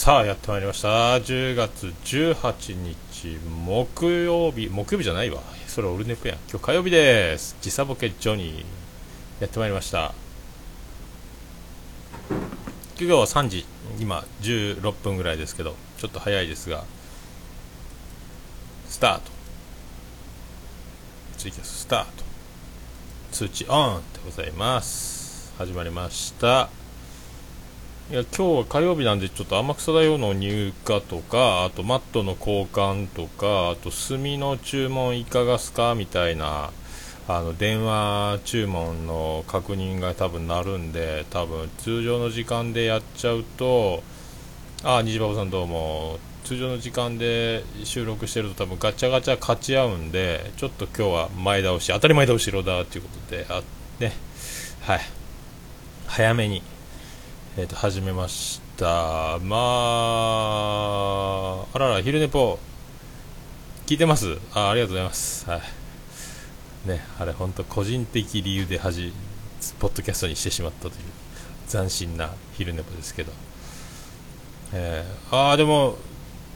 さあやってまいりました。10月18日木曜日。木曜日じゃないわ。それオルネプや。ん今日火曜日です。時差ボケジョニー。やってまいりました。今日は3時。今16分ぐらいですけどちょっと早いですがスタート。ツイキャススタート。通知オンでございます。始まりました。いや今日は火曜日なんでちょっと天草大王の入荷とかあとマットの交換とかあと炭の注文いかがすかみたいなあの電話注文の確認が多分なるんで多分通常の時間でやっちゃうとあ虹パパさんどうも。通常の時間で収録してると多分ガチャガチャ勝ち合うんでちょっと今日は前倒し当たり前だ後ろだということであねはい。早めにえー、と始めました。まああらら昼寝ぽ。聞いてます？あありがとうございます。はい。ねあれ本当個人的理由ではじポッドキャストにしてしまったという斬新な昼寝ぽですけど。えー、ああでも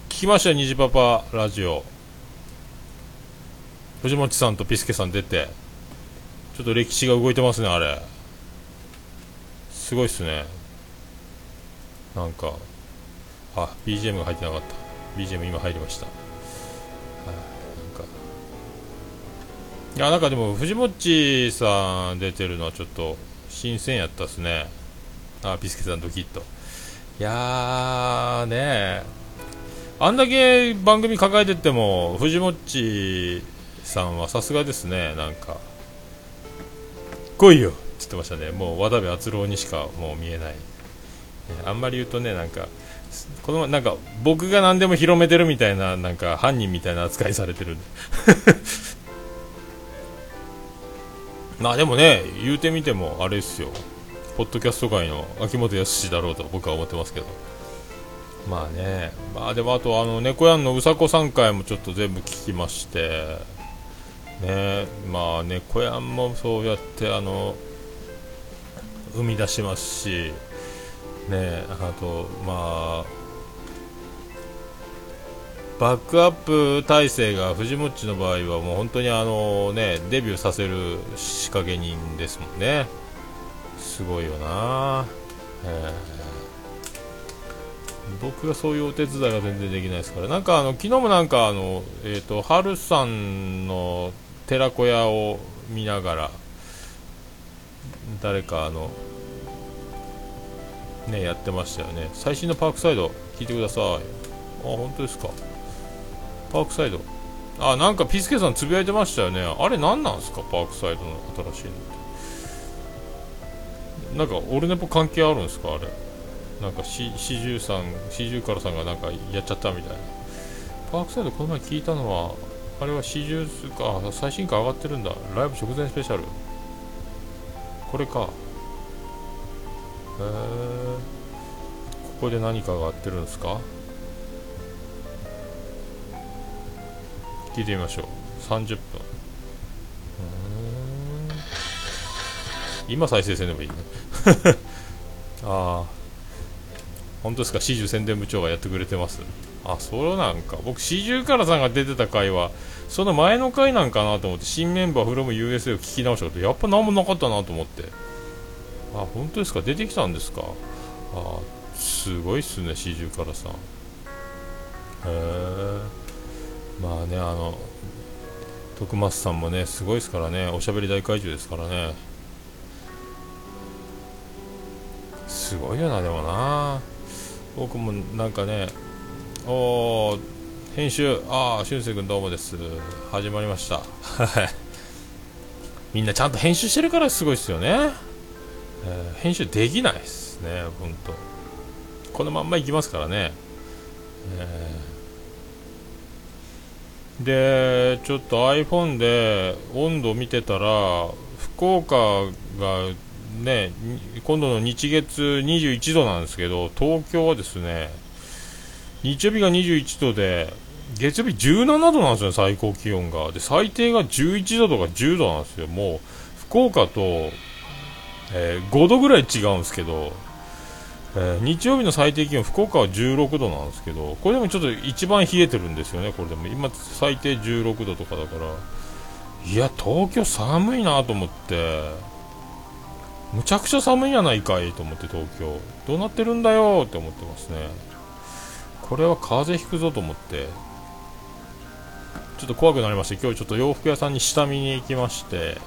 聞きましたよ虹パパラジオ。藤本さんとピスケさん出て。ちょっと歴史が動いてますねあれ。すごいっすね。なんかあ BGM が入ってなかった。BGM 今入りました、はなんか。いやなんかでも藤もっちさん出てるのはちょっと新鮮やったっすね。あビスケさんドキッと。いやーねえ。あんだけ番組抱えてても藤もっちさんはさすがですね。なんか来いよって言ってましたね。もう渡部篤郎にしかもう見えない。あんまり言うとねなんかこのなんか僕が何でも広めてるみたいななんか犯人みたいな扱いされてる まあでもね言うてみてもあれですよ。ポッドキャスト界の秋元康だろうと僕は思ってますけど。まあねまあでもあとあの猫やんのうさこ3回もちょっと全部聞きまして。ねまあ猫やんもそうやってあの生み出しますし。ねあとまあバックアップ体制が藤もっちの場合はもう本当にあのねデビューさせる仕掛け人ですもんね。すごいよな、えー、僕がそういうお手伝いが全然できないですから。なんかあの昨日もなんかあのえっ、ー、と春さんの寺子屋を見ながら誰かあのねやってましたよね。最新のパークサイド聞いてください。あ本当ですか。パークサイド。あなんかピスケさんつぶやいてましたよね。あれ何なんですか？パークサイドの新しいのって。なんかオルネポ関係あるんですか？あれ。なんか四十さん四十からさんがなんかやっちゃったみたいな。パークサイドこの前聞いたのはあれは四十か最新回上がってるんだ。ライブ直前スペシャル。これか。へえここで何かが合ってるんですか？聞いてみましょう。30分。今再生せんでもいいね。ああ本当ですか？始終宣伝部長がやってくれてます。あそうなんか。僕四十からさんが出てた回はその前の回なんかなと思って新メンバーフロム USA を聞き直したけどやっぱ何もなかったなと思って。あ本当ですか？出てきたんですか？あすごいっすね四十からさん。へえまあねあの徳松さんもねすごいですからねおしゃべり大怪獣ですからね。すごいよなでもな。僕もなんかねお編集。ああ俊く君どうもです。始まりました。みんなちゃんと編集してるからすごいですよね。えー、編集できないですね、本当。このまんまいきますからね。えー、で、ちょっと iPhone で温度見てたら、福岡がね、今度の日月21度なんですけど、東京はですね、日曜日が21度で、月曜日17度なんですよ、最高気温が。で、最低が11度とか10度なんですよ。もう、福岡とえー、5度ぐらい違うんですけどえー、日曜日の最低気温、福岡は16度なんですけど、これでもちょっと一番冷えてるんですよね、これでも。今、最低16度とかだから。いや、東京寒いなと思って、むちゃくちゃ寒いやないかいと思って、東京。どうなってるんだよって思ってますね。これは風邪ひくぞと思って、ちょっと怖くなりまして、今日ちょっと洋服屋さんに下見に行きまして、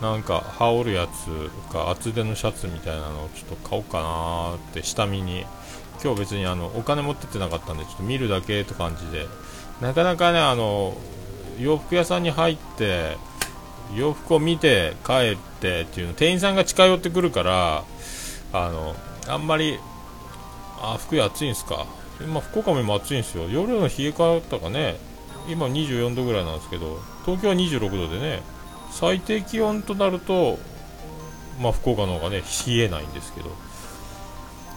なんか羽織るやつか厚手のシャツみたいなのをちょっと買おうかなって下見に。今日別にあのお金持ってってなかったんでちょっと見るだけって感じで。なかなかねあの洋服屋さんに入って洋服を見て帰ってっていうの店員さんが近寄ってくるからあのあんまりあ服暑いんすか？今福岡も今暑いんですよ。夜の冷え方がね今24度ぐらいなんですけど東京は26度でね最低気温となると、まあ、福岡の方がね冷えないんですけど。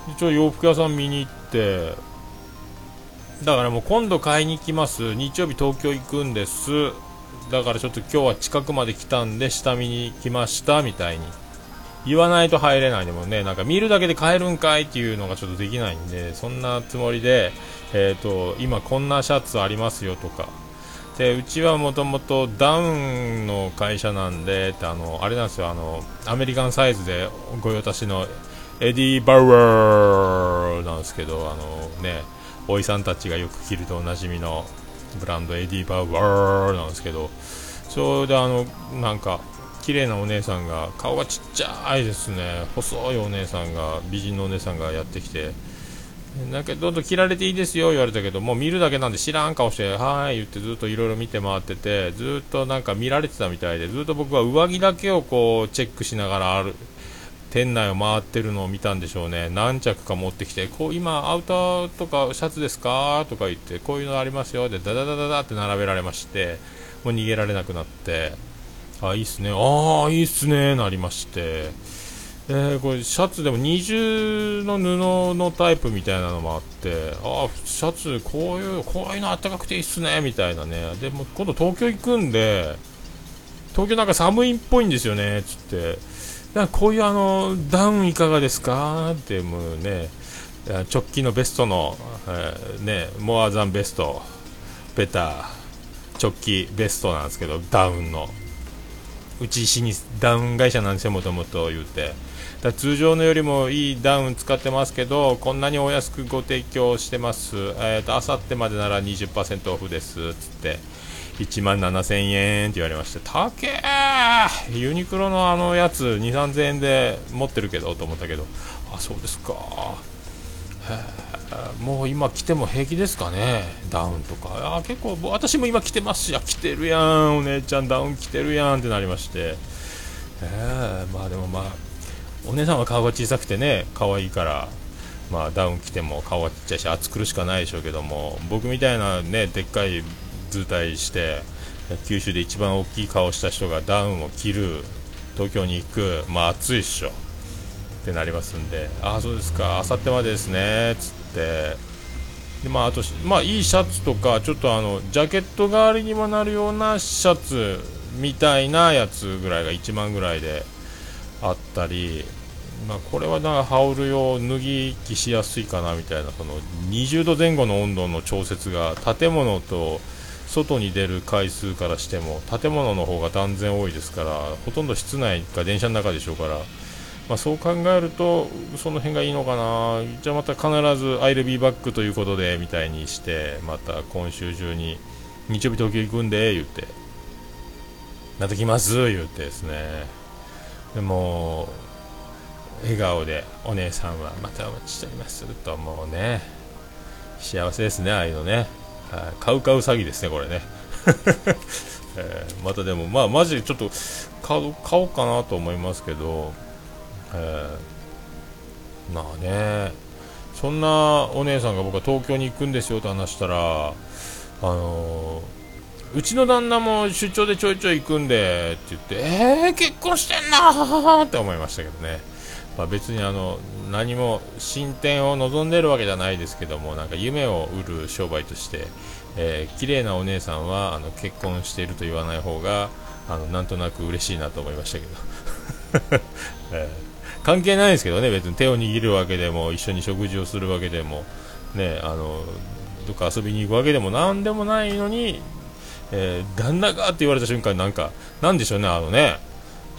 一応洋服屋さん見に行ってだからもう今度買いに行きます。日曜日東京行くんです。だからちょっと今日は近くまで来たんで下見に来ましたみたいに。言わないと入れないでもねなんか見るだけで買えるんかいっていうのがちょっとできないんでそんなつもりで、えーと今こんなシャツありますよとかでうちはもともとダウンの会社なんであのあれなんですよあのアメリカンサイズで御用達のエディ・バウアーなんですけどあのねおいさんたちがよく着るとおなじみのブランドエディ・バウアーなんですけどそれであのなんか綺麗なお姉さんが顔がちっちゃいですね。細いお姉さんが美人のお姉さんがやってきてなんかどんどん切られていいですよ言われたけどもう見るだけなんで知らん顔してはーい言ってずっといろいろ見て回っててずっとなんか見られてたみたいでずっと僕は上着だけをこうチェックしながらある店内を回ってるのを見たんでしょうね。何着か持ってきてこう今アウターとかシャツですかとか言ってこういうのありますよでダダダダダって並べられましてもう逃げられなくなってあいいっすねああいいっすねなりまして。えー、これシャツでも二重の布のタイプみたいなのもあってあシャツこういうこういうのあったかくていいっすねみたいなね。でも今度東京行くんで東京なんか寒いっぽいんですよねつって。だからこういうあのダウンいかがですか？ってもうね直帰のベストの、えー、ねモアザンベストベター直帰ベストなんですけどダウンの。うち石にダウン会社なんですよもともと言うて。だ通常のよりもいいダウン使ってますけどこんなにお安くご提供してます。えっ、とあさってまでなら20%オフです。つって1万7000円って言われまして高えユニクロのあのやつ2 3000円で持ってるけどと思ったけど。あそうですか。もう今着ても平気ですかね。ダウンとか。あ結構私も今着てますしあ着てるやんお姉ちゃんダウン着てるやんってなりまして。えー、まあでもまあお姉さんは顔が小さくてね可愛いからまあダウン着ても顔がちっちゃいし暑苦しかないでしょうけども僕みたいなねでっかい図体して九州で一番大きい顔した人がダウンを着る東京に行くまあ暑いっしょ。ってなりますんでああそうですかあさってまでですねつって。でまああとまあいいシャツとかちょっとあのジャケット代わりにもなるようなシャツみたいなやつぐらいが1万ぐらいであったり、まあ、これはなんか羽織る用脱ぎ着しやすいかなみたいなその20度前後の温度の調節が建物と外に出る回数からしても建物の方が断然多いですからほとんど室内か電車の中でしょうから、まあ、そう考えるとその辺がいいのかな。じゃあまた必ず「I'll be back」ということでみたいにしてまた今週中に日曜日東京行くんで言ってなってきます言ってですね。でも笑顔でお姉さんはまたお待ちしております。ともうね幸せですねああいうのね買う買う詐欺ですねこれね、えー、またでもまあマジでちょっと買買おうかなと思いますけど、えー、まあねそんなお姉さんが僕は東京に行くんですよと話したらあのーうちの旦那も出張でちょいちょい行くんでって言って、えー、結婚してんなって思いましたけどね、まあ、別にあの何も進展を望んでるわけじゃないですけどもなんか夢を売る商売として、えー、綺麗なお姉さんはあの結婚していると言わない方があのなんとなく嬉しいなと思いましたけど、えー、関係ないですけどね別に。手を握るわけでも一緒に食事をするわけでもねあのどっか遊びに行くわけでも何でもないのに、えー、旦那がって言われた瞬間なんかなんでしょうねあのね、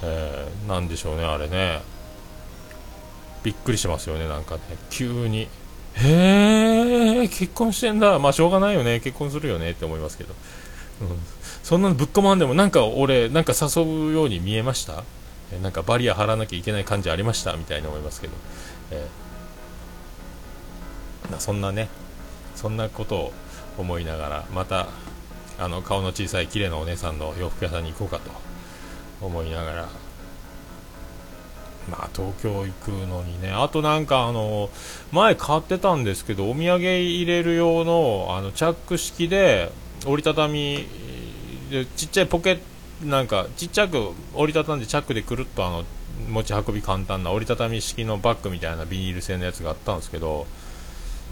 えー、なんでしょうねあれね。びっくりしますよねなんかね。急に。へえ結婚してんだ。まあしょうがないよね。結婚するよねって思いますけど、うん、そんなのぶっ込まんでもなんか俺なんか誘うように見えました？えなんかバリア張らなきゃいけない感じありました？みたいに思いますけど、えー、そんなねそんなことを思いながらまたあの顔の小さい綺麗なお姉さんの洋服屋さんに行こうかと思いながら。まあ東京行くのにね。あとなんかあの前買ってたんですけどお土産入れる用のあのチャック式で折りたたみでちっちゃいポケットなんかちっちゃく折りたたんでチャックでくるっとあの持ち運び簡単な折りたたみ式のバッグみたいなビニール製のやつがあったんですけど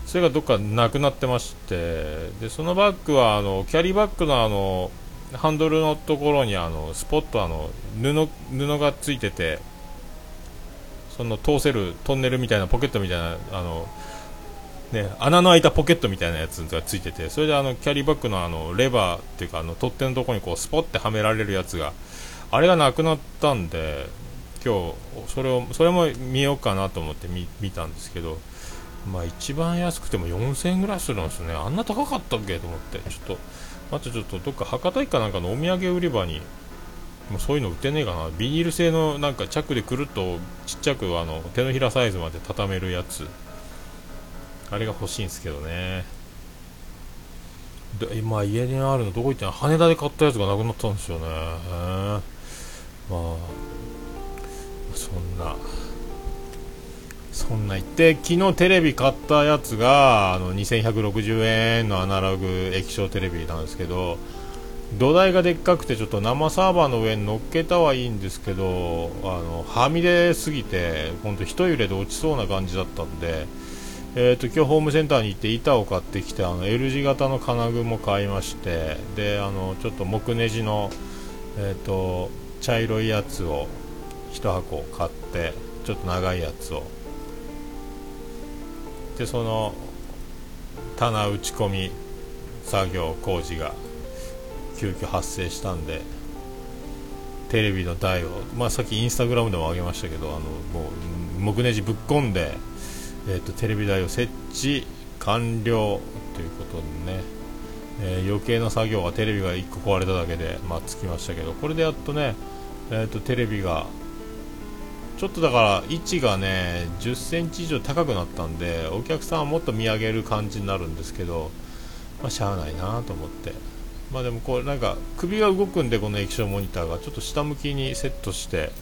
それがどっかなくなってましてでそのバッグはあのキャリーバッグのあのハンドルのところにあのスポットあの布布がついててその通せるトンネルみたいなポケットみたいなあの、ね、穴の開いたポケットみたいなやつがついててそれであのキャリーバッグのあのレバーっていうかあの取っ手のところにこうスポッてはめられるやつがあれがなくなったんで今日それをそれも見ようかなと思って見見たんですけどまあ一番安くても4000円ぐらいするんですね。あんな高かったっけ？と思って。ちょっとまたちょっとどっか博多駅かなんかのお土産売り場にもうそういうの売ってねえかな。ビニール製のなんかチャックでくるっとちっちゃくあの手のひらサイズまで畳めるやつ。あれが欲しいんですけどね。で今家にあるのどこ行ってんの羽田で買ったやつがなくなったんですよね。まあそんな。そんな言って昨日テレビ買ったやつがあの2160円のアナログ液晶テレビなんですけど土台がでっかくてちょっと生サーバーの上に乗っけたはいいんですけどあのはみ出すぎて本当一揺れで落ちそうな感じだったんで、えーと、今日ホームセンターに行って板を買ってきてあの L 字型の金具も買いましてであのちょっと木ネジの、えーと茶色いやつを1箱買ってちょっと長いやつをでその棚打ち込み作業工事が急遽発生したんでテレビの台を、まあ、さっきインスタグラムでも上げましたけどあのもう木ネジぶっ込んで、えーと、テレビ台を設置完了ということでね、えー、余計な作業はテレビが1個壊れただけで、まあ、つきましたけどこれでやっとね、えーとテレビがちょっとだから位置がね10センチ以上高くなったんでお客さんはもっと見上げる感じになるんですけど、まあ、しゃあないなと思って。まあでもこうなんか首が動くんでこの液晶モニターがちょっと下向きにセットして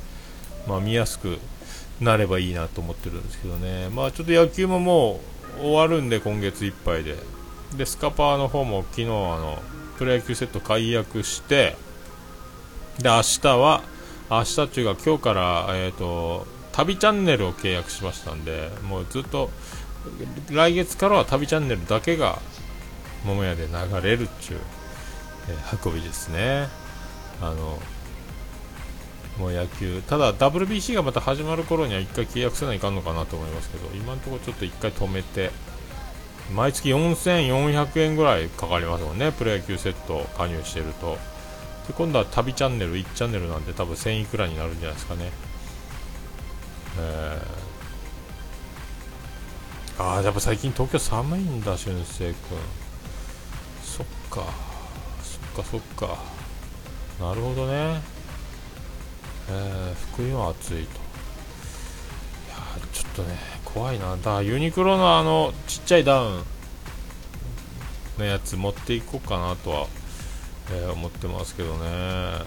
まあ見やすくなればいいなと思ってるんですけどね。まあちょっと野球ももう終わるんで今月いっぱいで。でスカパーの方も昨日あのプロ野球セット解約してで明日は明日っていうか今日から、えーと、旅チャンネルを契約しましたんでもうずっと来月からは旅チャンネルだけが桃屋で流れるっちゅう、えー、運びですね。あのもう野球ただ WBC がまた始まる頃には1回契約せないかんのかなと思いますけど今のところちょっと1回止めて毎月4400円ぐらいかかりますもんね。プロ野球セット加入してると。で今度は旅チャンネル1チャンネルなんで多分1000いくらになるんじゃないですかね。えー、ああやっぱ最近東京寒いんだ俊生君。そっか。そっかそっか。なるほどね。えー、福井は暑いと。いやちょっとね怖いな。だからユニクロのあのちっちゃいダウンのやつ持っていこうかなとはえ、思ってますけどね。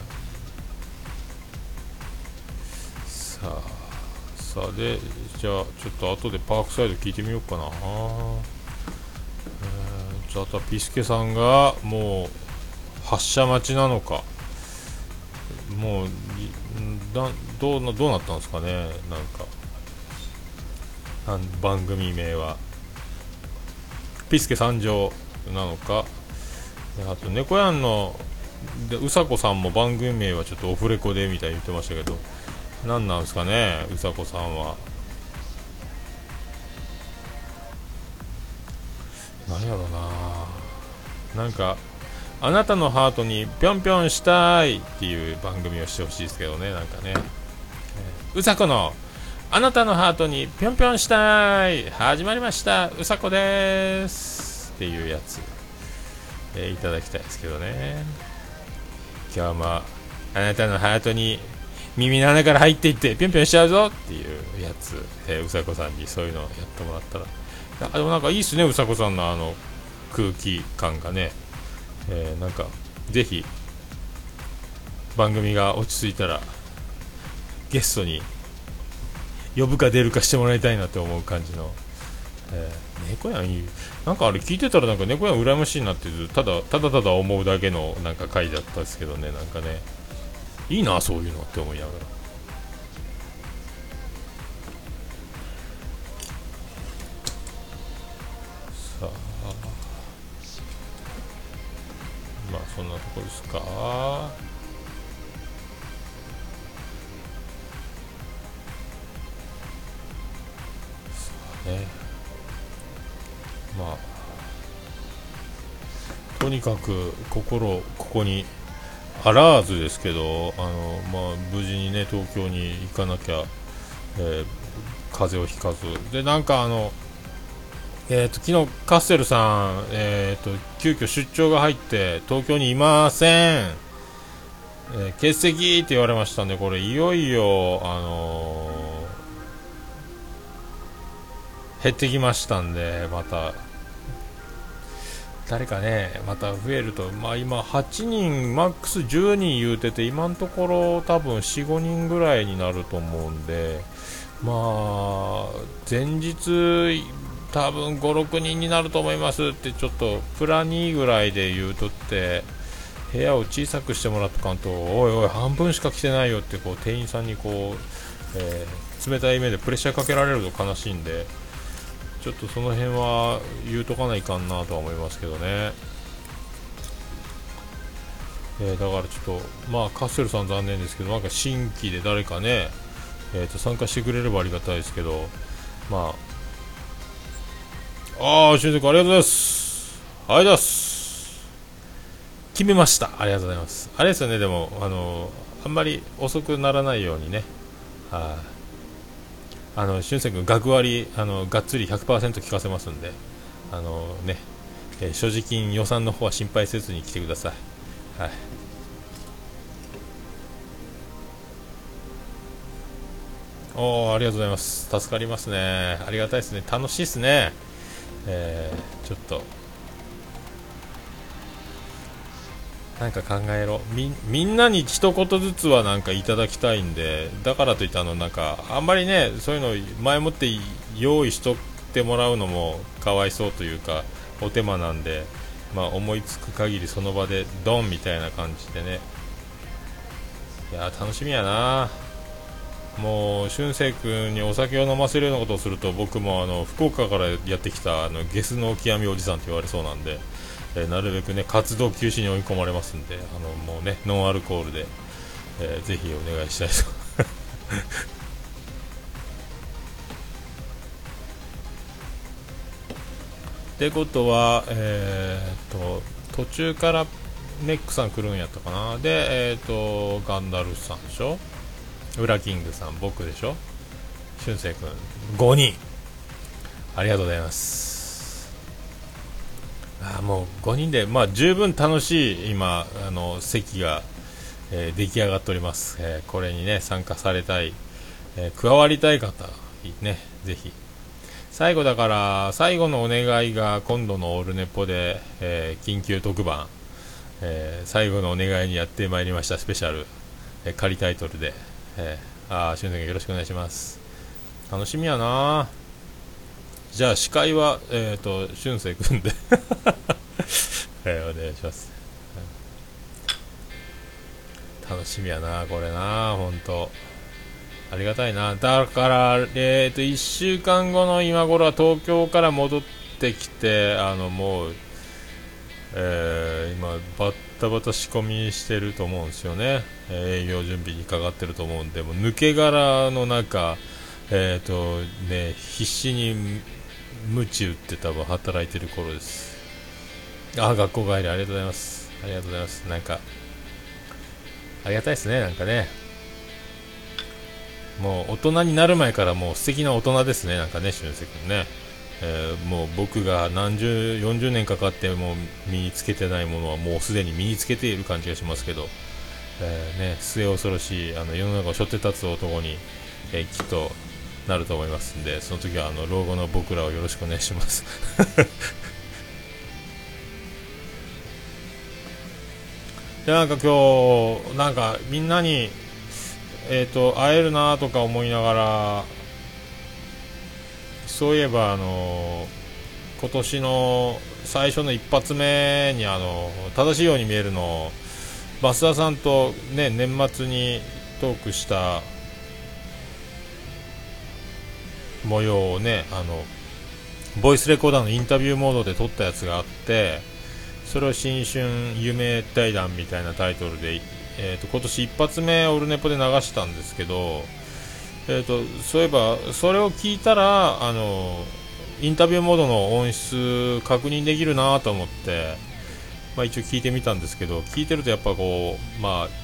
さあさあでじゃあちょっと後でパークサイド聞いてみようかな、えー、じゃああとはピスケさんがもう発射待ちなのか。もうだどうどうなったんですかねなんか。番組名は。ピスケ参上なのか。あと猫やんのでうさこさんも番組名はちょっとオフレコでみたいに言ってましたけど何なんですかねうさこさんは。何やろうな。なんかあなたのハートにぴょんぴょんしたいっていう番組をしてほしいですけどねなんかね、うさこのあなたのハートにぴょんぴょんしたい始まりましたうさこです。っていうやつ、えー、いただきたいですけどね。今日もあなたのハートに耳の穴から入っていってぴょんぴょんしちゃうぞっていうやつ、えー、うさこさんにそういうのをやってもらったら。あでもなんかいいっすねうさこさんのあの空気感がね、えー、なんかぜひ番組が落ち着いたらゲストに呼ぶか出るかしてもらいたいなって思う感じの、えー、猫やんいいなんかあれ聞いてたらなんか猫やん羨ましいなってただただただ思うだけのなんか回だったんですけどねなんかね。いいなそういうのって思いながら。さあ。まあそんなとこですか。さあね。まあとにかく心ここにあらずですけどあの、まあ、無事にね東京に行かなきゃ、えー、風邪をひかず。でなんかあのえーと、昨日カッセルさん、えーと、急遽出張が入って東京にいません、えー、欠席って言われましたんでこれいよいよ、あのー、減ってきましたんでまた。誰かねまた増えると、まあ、今8人マックス10人言うてて今のところ多分45人ぐらいになると思うんで。まあ前日多分56人になると思いますってちょっとプラ2ぐらいで言うとって部屋を小さくしてもらっとかんとおいおい半分しか来てないよってこう店員さんにこう、えー、冷たい目でプレッシャーかけられると悲しいんで。ちょっとその辺は言うとかないかんなとは思いますけどね。えー、だからちょっと、まあ、カッセルさん残念ですけど、なんか新規で誰かね、えー、と参加してくれればありがたいですけど、まあ、ああ、俊くありがとうございます。ありがとうございます。決めました。ありがとうございます。あれですよね、でも、あの、あんまり遅くならないようにね、はい、ああの俊く君、学割あのがっつり100%聞かせますんで、あのねえー、所持金予算の方は心配せずに来てください。はいおありがとうございます。助かりますね。ありがたいですね。楽しいですね。えー、ちょっとなんか考えろ。みんなに一言ずつはなんかいただきたいんでだからといってあのなんかあんまりねそういうの前もって用意しとってもらうのもかわいそうというかお手間なんで、まあ、思いつく限りその場でドンみたいな感じでね。いや楽しみやな。もう俊く君にお酒を飲ませるようなことをすると僕もあの福岡からやってきたあのゲスの極みおじさんと言われそうなんで。えー、なるべくね活動休止に追い込まれますんであのもうねノンアルコールで、えー、ぜひお願いしたいと。ってことは、えーと、途中からネックさん来るんやったかな？で、えーと、ガンダルスさんでしょ？ウラキングさん僕でしょ？俊く君5人。ありがとうございます。あもう5人で、まあ、十分楽しい今あの席が、えー、出来上がっております、えー、これにね参加されたい、えー、加わりたい方ねぜひ。最後だから最後のお願いが今度のオールネポで、え緊急特番、え最後のお願いにやってまいりましたスペシャル、え仮タイトルで、えー、あしゅんさんよろしくお願いします。楽しみやなじゃあ司会は、えっ、ー、と、俊く君でえ お願いします。楽しみやな、これな、本当ありがたいな。だから、えっ、ー、と、1週間後の今頃は東京から戻ってきて、あの、もう、えー、今バッタバタ仕込みしてると思うんですよね、えー、営業準備にかかってると思うんでもう抜け殻の中えっ、ー、とね必死に鞭打って多分働いてる頃です。あ学校帰りありがとうございます。ありがとうございます。なんかありがたいですねなんかね。もう大人になる前からもう素敵な大人ですねなんかね俊介君ね。えー、もう僕が何十40年かかっても身につけてないものはもうすでに身につけている感じがしますけど、えー、ね、末恐ろしいあの世の中を背負って立つ男に、えー、きっとなると思いますんでその時はあの老後の僕らをよろしくお願いします。でなんか今日なんかみんなにえっ、ー、と会えるなとか思いながらそういえばあの今年の最初の一発目にあの正しいように見えるの増田さんと、ね、年末にトークした模様をねあのボイスレコーダーのインタビューモードで撮ったやつがあってそれを新春夢対談みたいなタイトルで、えーと、今年一発目オルネポで流したんですけどえーと、そういえばそれを聞いたらあのインタビューモードの音質確認できるなと思って、まあ、一応聞いてみたんですけど聞いてるとやっぱこうまあ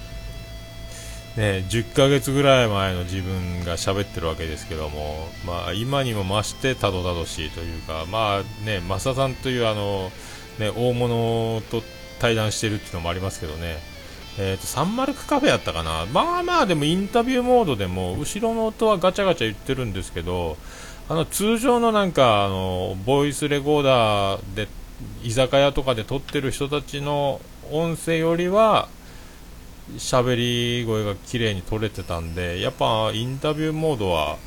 ね10ヶ月ぐらい前の自分が喋ってるわけですけども、まあ、今にも増してたどたどしいというかまあね増田さんというあの、ね、大物と対談してるっていうのもありますけどね。えーと、サンマルクカフェやったかな、まあまあでもインタビューモードでも後ろの音はガチャガチャ言ってるんですけどあの通常のなんかあのボイスレコーダーで居酒屋とかで撮ってる人たちの音声よりは喋り声が綺麗に取れてたんでやっぱインタビューモードは、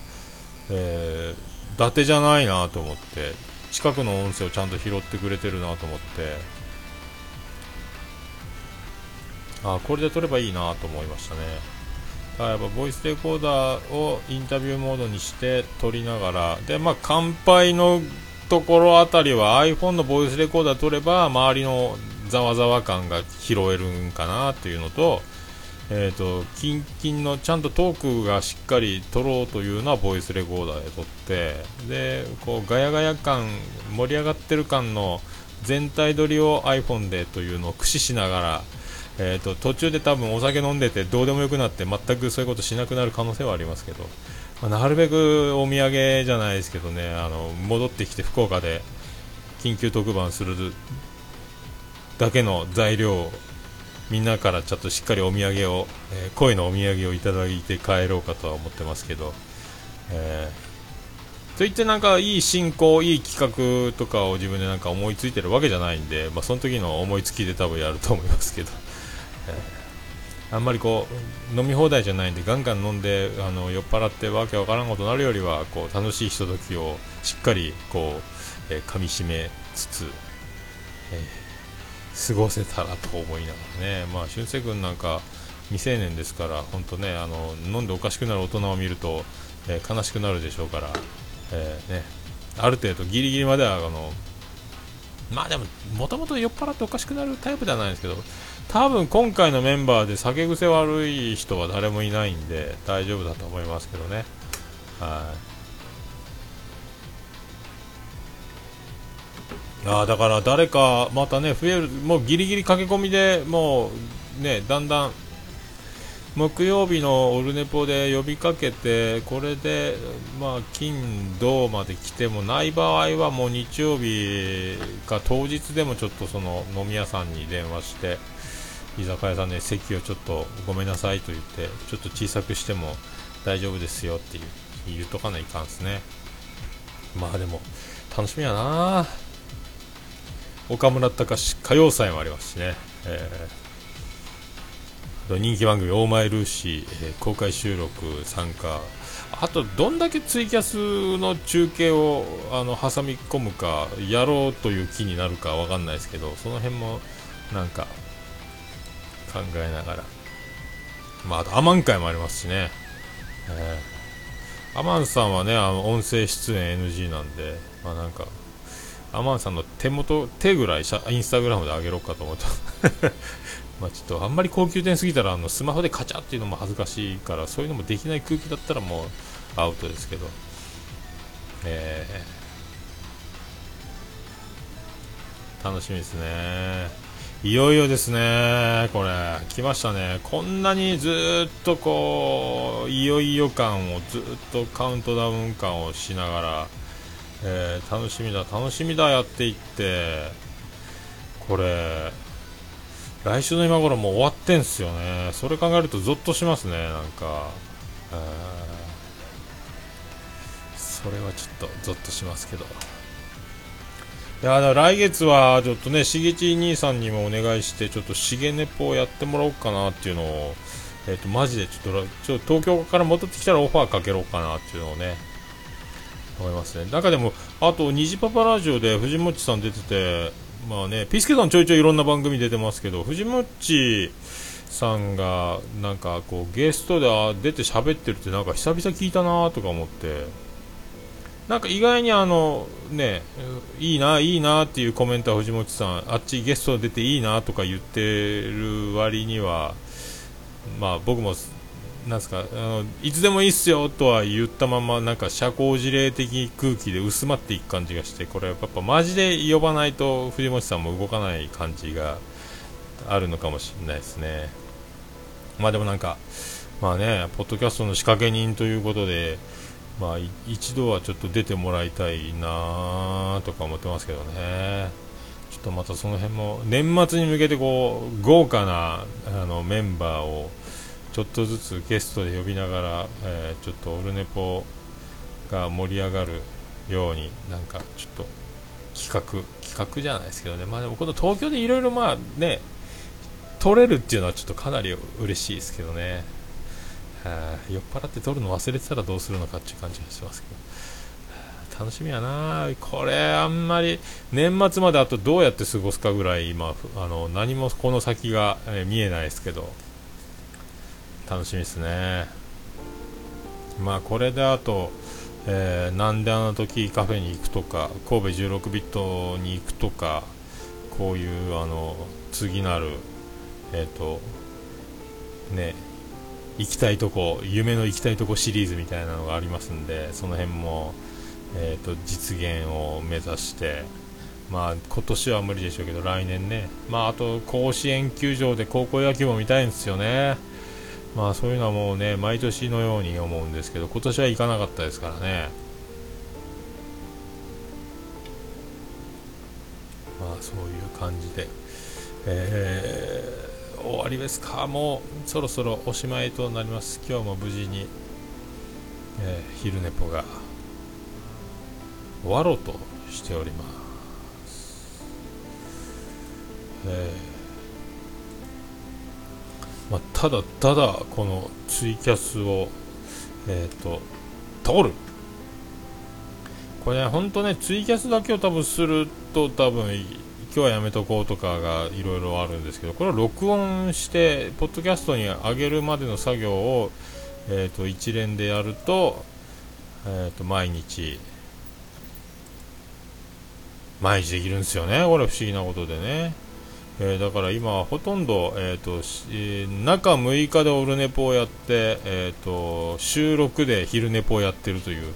えー、伊達じゃないなと思って近くの音声をちゃんと拾ってくれてるなと思って。あこれで撮ればいいなと思いましたねだからやっぱボイスレコーダーをインタビューモードにして撮りながらでまあ乾杯のところあたりは iPhone のボイスレコーダー撮れば周りのざわざわ感が拾えるんかなっていうのとえーと、キンキンのちゃんとトークがしっかり撮ろうというのはボイスレコーダーで撮ってでこうガヤガヤ感盛り上がってる感の全体撮りを iPhone でというのを駆使しながらえーと、途中で多分お酒飲んでてどうでもよくなって全くそういうことしなくなる可能性はありますけど、まあ、なるべくお土産じゃないですけどねあの戻ってきて福岡で緊急特番するだけの材料をみんなからちょっとしっかりお土産を、えー、声のお土産をいただいて帰ろうかとは思ってますけど、えー、といってなんかいい進行、いい企画とかを自分でなんか思いついてるわけじゃないんで、まあ、その時の思いつきで多分やると思いますけどえ。あんまりこう飲み放題じゃないんでガンガン飲んであの酔っ払ってわけわからんことになるよりはこう楽しいひとときをしっかりこう、えー、噛みしめつつ、えー、過ごせたらと思いながらね、まあ、俊介君なんか未成年ですから本当ねあの飲んでおかしくなる大人を見ると、えー、悲しくなるでしょうから、えね、ある程度ギリギリまではあのまあでももともと酔っ払っておかしくなるタイプではないんですけど多分今回のメンバーで酒癖悪い人は誰もいないんで大丈夫だと思いますけどね。はい。あだから誰かまたね増えるもうギリギリ駆け込みでもうねだんだん木曜日のオルネポで呼びかけてこれでまあ金土まで来てもない場合はもう日曜日か当日でもちょっとその飲み屋さんに電話して居酒屋さんで席をちょっとごめんなさいと言ってちょっと小さくしても大丈夫ですよっていう言うとかないかんですね。まあでも楽しみやな。岡村隆史歌謡祭もありますしね、えー、人気番組「オーマイルーシー」えー、公開収録参加。あとどんだけツイキャスの中継をあの挟み込むかやろうという気になるかわかんないですけどその辺もなんか考えながら。まああとアマン会もありますしね、えー、アマンさんはねあの音声出演 NG なんでまあなんかアマンさんの手元手ぐらいインスタグラムで上げろかと思って まあちょっとあんまり高級店すぎたらあのスマホでカチャっていうのも恥ずかしいからそういうのもできない空気だったらもうアウトですけど。えー、楽しみですね。いよいよですねこれ。来ましたね。こんなにずっとこういよいよ感をずっとカウントダウン感をしながら、えー、楽しみだ楽しみだやっていってこれ来週の今頃もう終わってんすよね。それ考えるとゾッとしますねなんか、それはちょっとゾッとしますけど。いや来月はちょっとねしげち兄さんにもお願いしてちょっとしげねぽをやってもらおうかなっていうのをえっ、ー、とマジでちょっとちょっと東京から戻ってきたらオファーかけろうかなっていうのをね思いますね。中でもあと虹パパラジオで藤本さん出ててまあね、ピスケさんちょいちょいいろんな番組出てますけど、藤もっちさんがなんかこうゲストで出て喋ってるってなんか久々聞いたなとか思って、なんか意外にあのね、いいな、いいなっていうコメントは藤本さん、あっちゲスト出ていいなとか言ってる割には、まあ僕もなんすかあのいつでもいいっすよとは言ったままなんか社交辞令的空気で薄まっていく感じがしてこれやっぱマジで呼ばないと藤本さんも動かない感じがあるのかもしれないですね。まあでもなんかまあねポッドキャストの仕掛け人ということでまあ一度はちょっと出てもらいたいなとか思ってますけどね。ちょっとまたその辺も年末に向けてこう豪華なあのメンバーをちょっとずつゲストで呼びながら、えー、ちょっとオルネポが盛り上がるようになんかちょっと企画企画じゃないですけどね。まあでもこの東京でいろいろまあね撮れるっていうのはちょっとかなり嬉しいですけどね。は酔っ払って撮るの忘れてたらどうするのかっていう感じがしますけど。楽しみやな。これあんまり年末まであとどうやって過ごすかぐらい今あの何もこの先が、見えないですけど。楽しみですね。まあこれであと、えー、なんであの時カフェに行くとか神戸16ビットに行くとかこういうあの次なるえっ、ー、とね行きたいとこ夢の行きたいとこシリーズみたいなのがありますんでその辺も、えーと、実現を目指してまあ今年は無理でしょうけど来年ね。まああと甲子園球場で高校野球も見たいんですよね。まあそういうのはもうね毎年のように思うんですけど今年は行かなかったですからね。まあそういう感じで、えー、終わりですか。もうそろそろおしまいとなります。今日も無事に、えー、昼寝ぽが終わろうとしております、えーまあ、ただただこのツイキャスをえっ、ー、と通る。これね本当ねツイキャスだけを多分すると多分今日はやめとこうとかがいろいろあるんですけどこれを録音してポッドキャストに上げるまでの作業を、えーと、一連でやると,、えーと毎日毎日できるんですよね。これ不思議なことでね。えー、だから今ほとんど、えーとえー、中6日でオルネポをやって、えーと、収録で昼ネポをやってるという、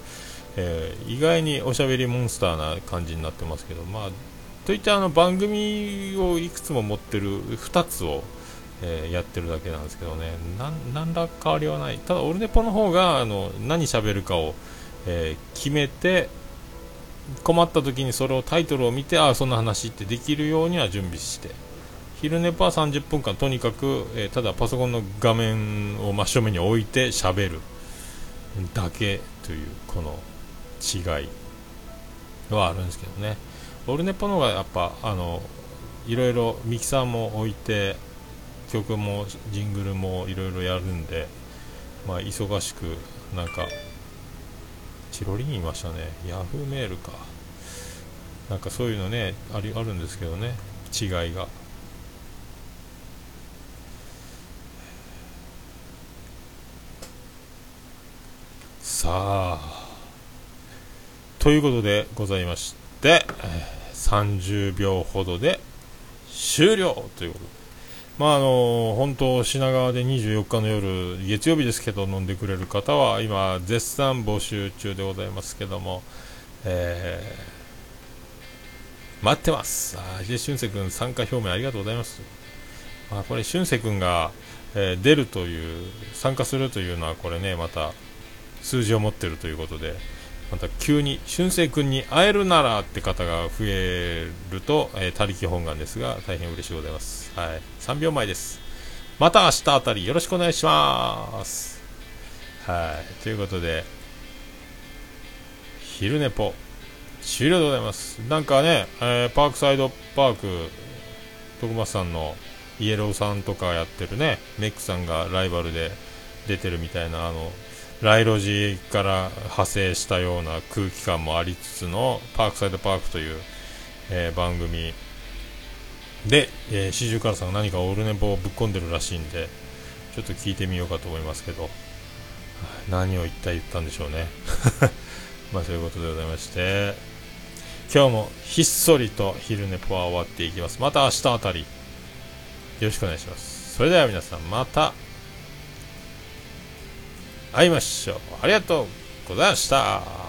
えー、意外におしゃべりモンスターな感じになってますけど、まあ、といってあの番組をいくつも持ってる2つを、えー、やってるだけなんですけどね何ら変わりはない。ただオルネポの方があの何喋るかを、え決めて困った時にそれをタイトルを見てああそんな話ってできるようには準備して。昼寝パー30分間とにかく、えー、ただパソコンの画面を真正面に置いて喋るだけというこの違いはあるんですけどね。オルネポの方がやっぱあのいろいろミキサーも置いて曲もジングルもいろいろやるんで、まあ、忙しくなんかチロリンいましたね。ヤフーメールか。なんかそういうのねありあるんですけどね。違いが。さあ。ということでございまして、30秒ほどで終了ということで。まああの本当品川で24日の夜月曜日ですけど飲んでくれる方は今絶賛募集中でございますけども、えー、待ってます。あで俊く君参加表明ありがとうございます。まあこれ俊く君が、えー、出るという参加するというのはこれねまた数字を持ってるということでまた急に俊く君に会えるならって方が増えると、えー、他力本願ですが大変嬉しいございます。はい。3秒前です。また明日あたりよろしくお願いします。はい。ということで昼寝ぽ終了でございます。なんかね、えー、パークサイドパーク徳松さんのイエローさんとかやってるねメックさんがライバルで出てるみたいなあのライロジから派生したような空気感もありつつのパークサイドパークという、えー、番組。で、えー、四十からさんが何かオールネポをぶっ込んでるらしいんでちょっと聞いてみようかと思いますけど。何を一体言ったんでしょうね。まあそういうことでございまして。今日もひっそりと昼寝ぽは終わっていきます。また明日あたり。よろしくお願いします。それでは皆さんまた。会いましょう。ありがとうございました。